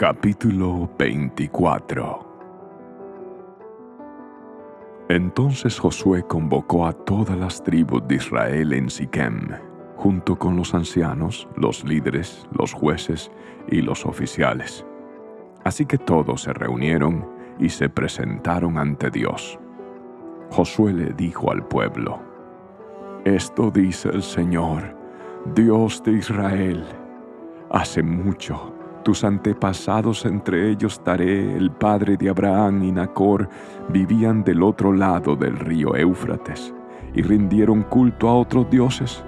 Capítulo 24 Entonces Josué convocó a todas las tribus de Israel en Siquem, junto con los ancianos, los líderes, los jueces y los oficiales. Así que todos se reunieron y se presentaron ante Dios. Josué le dijo al pueblo, Esto dice el Señor, Dios de Israel, hace mucho tus antepasados, entre ellos Taré, el padre de Abraham y Nacor, vivían del otro lado del río Éufrates y rindieron culto a otros dioses.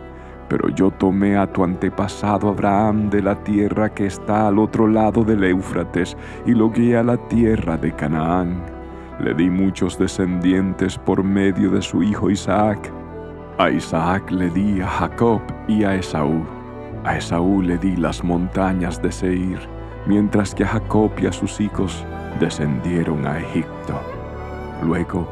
Pero yo tomé a tu antepasado Abraham de la tierra que está al otro lado del Éufrates y lo guié a la tierra de Canaán. Le di muchos descendientes por medio de su hijo Isaac. A Isaac le di a Jacob y a Esaú a Esaú le di las montañas de Seir, mientras que a Jacob y a sus hijos descendieron a Egipto. Luego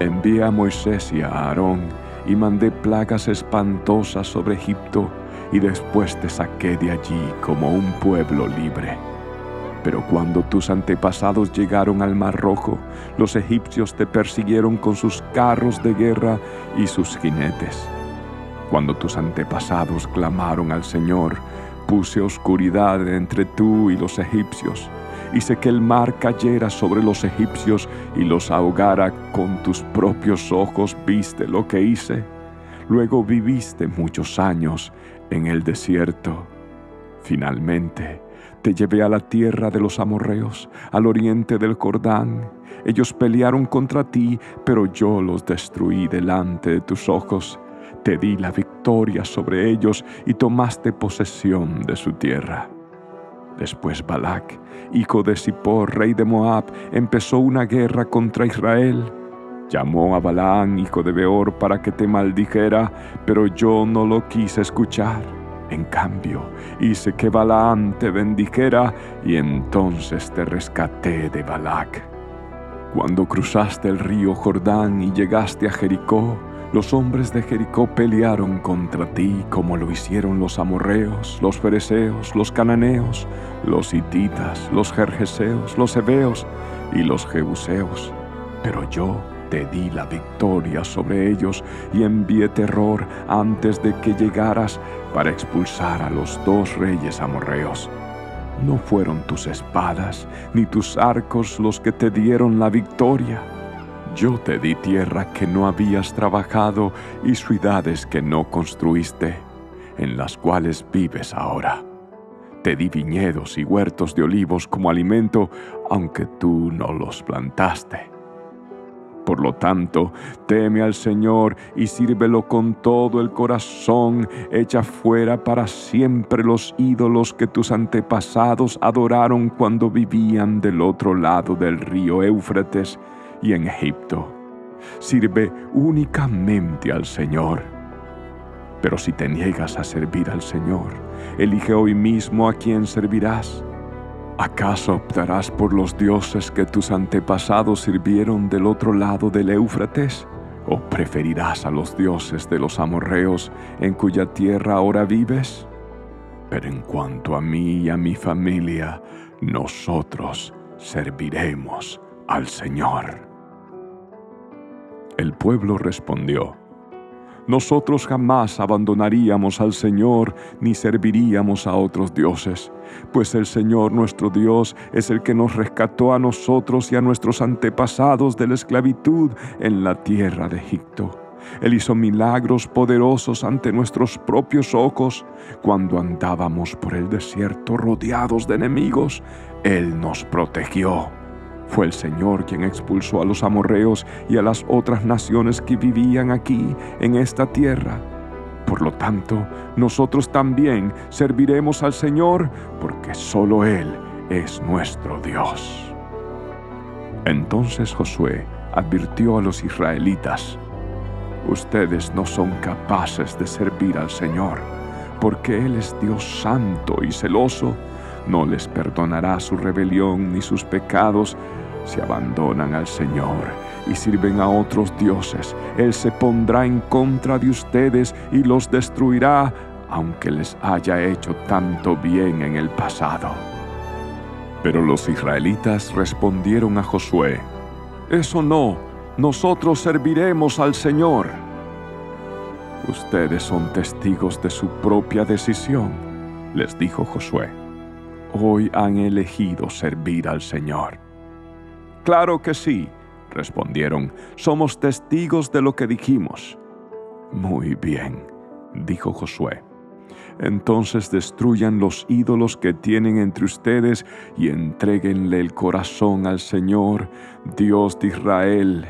envié a Moisés y a Aarón y mandé plagas espantosas sobre Egipto y después te saqué de allí como un pueblo libre. Pero cuando tus antepasados llegaron al Mar Rojo, los egipcios te persiguieron con sus carros de guerra y sus jinetes cuando tus antepasados clamaron al Señor, puse oscuridad entre tú y los egipcios. Hice que el mar cayera sobre los egipcios y los ahogara con tus propios ojos. ¿Viste lo que hice? Luego viviste muchos años en el desierto. Finalmente, te llevé a la tierra de los amorreos, al oriente del Jordán. Ellos pelearon contra ti, pero yo los destruí delante de tus ojos te di la victoria sobre ellos y tomaste posesión de su tierra. Después Balac, hijo de Zippor, rey de Moab, empezó una guerra contra Israel. Llamó a Balaán, hijo de Beor, para que te maldijera, pero yo no lo quise escuchar. En cambio, hice que Balaán te bendijera y entonces te rescaté de Balac. Cuando cruzaste el río Jordán y llegaste a Jericó, los hombres de Jericó pelearon contra ti como lo hicieron los amorreos, los fereceos, los cananeos, los hititas, los jerjeseos, los heveos y los jebuseos. Pero yo te di la victoria sobre ellos y envié terror antes de que llegaras para expulsar a los dos reyes amorreos. No fueron tus espadas ni tus arcos los que te dieron la victoria yo te di tierra que no habías trabajado y ciudades que no construiste, en las cuales vives ahora. Te di viñedos y huertos de olivos como alimento, aunque tú no los plantaste. Por lo tanto, teme al Señor y sírvelo con todo el corazón. Echa fuera para siempre los ídolos que tus antepasados adoraron cuando vivían del otro lado del río Éufrates y en Egipto. Sirve únicamente al Señor. Pero si te niegas a servir al Señor, elige hoy mismo a quién servirás. ¿Acaso optarás por los dioses que tus antepasados sirvieron del otro lado del Éufrates? ¿O preferirás a los dioses de los amorreos en cuya tierra ahora vives? Pero en cuanto a mí y a mi familia, nosotros serviremos al Señor. El pueblo respondió, Nosotros jamás abandonaríamos al Señor ni serviríamos a otros dioses, pues el Señor nuestro Dios es el que nos rescató a nosotros y a nuestros antepasados de la esclavitud en la tierra de Egipto. Él hizo milagros poderosos ante nuestros propios ojos cuando andábamos por el desierto rodeados de enemigos. Él nos protegió fue el Señor quien expulsó a los amorreos y a las otras naciones que vivían aquí en esta tierra. Por lo tanto, nosotros también serviremos al Señor porque solo Él es nuestro Dios. Entonces Josué advirtió a los israelitas, Ustedes no son capaces de servir al Señor, porque Él es Dios santo y celoso, no les perdonará su rebelión ni sus pecados, si abandonan al Señor y sirven a otros dioses, Él se pondrá en contra de ustedes y los destruirá, aunque les haya hecho tanto bien en el pasado. Pero los israelitas respondieron a Josué, Eso no, nosotros serviremos al Señor. Ustedes son testigos de su propia decisión, les dijo Josué. Hoy han elegido servir al Señor. Claro que sí, respondieron, somos testigos de lo que dijimos. Muy bien, dijo Josué. Entonces destruyan los ídolos que tienen entre ustedes y entréguenle el corazón al Señor, Dios de Israel.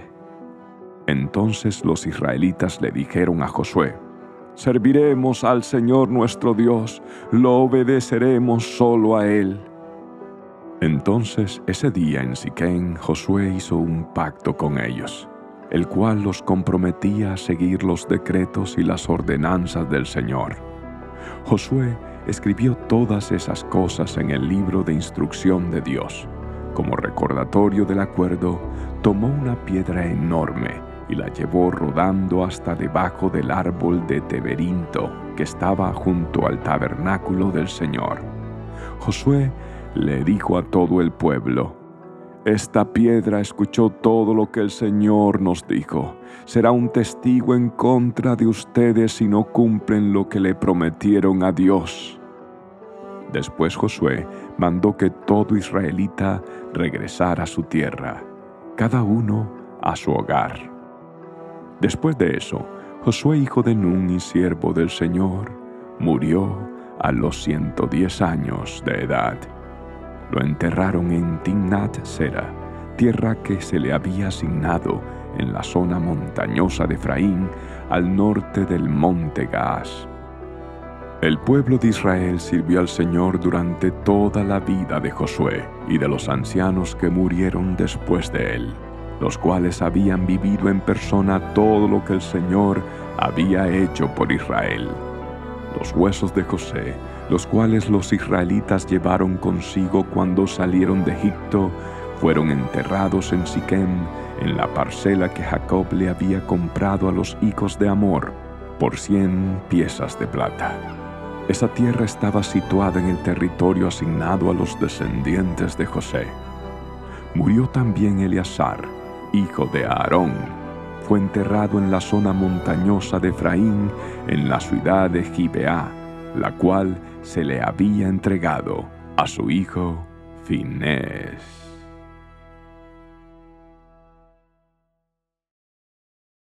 Entonces los israelitas le dijeron a Josué, Serviremos al Señor nuestro Dios, lo obedeceremos solo a Él. Entonces ese día en Siquén Josué hizo un pacto con ellos, el cual los comprometía a seguir los decretos y las ordenanzas del Señor. Josué escribió todas esas cosas en el libro de instrucción de Dios. Como recordatorio del acuerdo, tomó una piedra enorme y la llevó rodando hasta debajo del árbol de Teberinto que estaba junto al tabernáculo del Señor. Josué le dijo a todo el pueblo, esta piedra escuchó todo lo que el Señor nos dijo. Será un testigo en contra de ustedes si no cumplen lo que le prometieron a Dios. Después Josué mandó que todo israelita regresara a su tierra, cada uno a su hogar. Después de eso, Josué, hijo de Nun y siervo del Señor, murió a los 110 años de edad lo enterraron en Timnat Sera, tierra que se le había asignado en la zona montañosa de Efraín, al norte del monte Gaas. El pueblo de Israel sirvió al Señor durante toda la vida de Josué y de los ancianos que murieron después de él, los cuales habían vivido en persona todo lo que el Señor había hecho por Israel. Los huesos de José los cuales los israelitas llevaron consigo cuando salieron de Egipto, fueron enterrados en Siquem, en la parcela que Jacob le había comprado a los hijos de Amor, por cien piezas de plata. Esa tierra estaba situada en el territorio asignado a los descendientes de José. Murió también Eleazar, hijo de Aarón. Fue enterrado en la zona montañosa de Efraín, en la ciudad de Gibeá, la cual se le había entregado a su hijo Finés.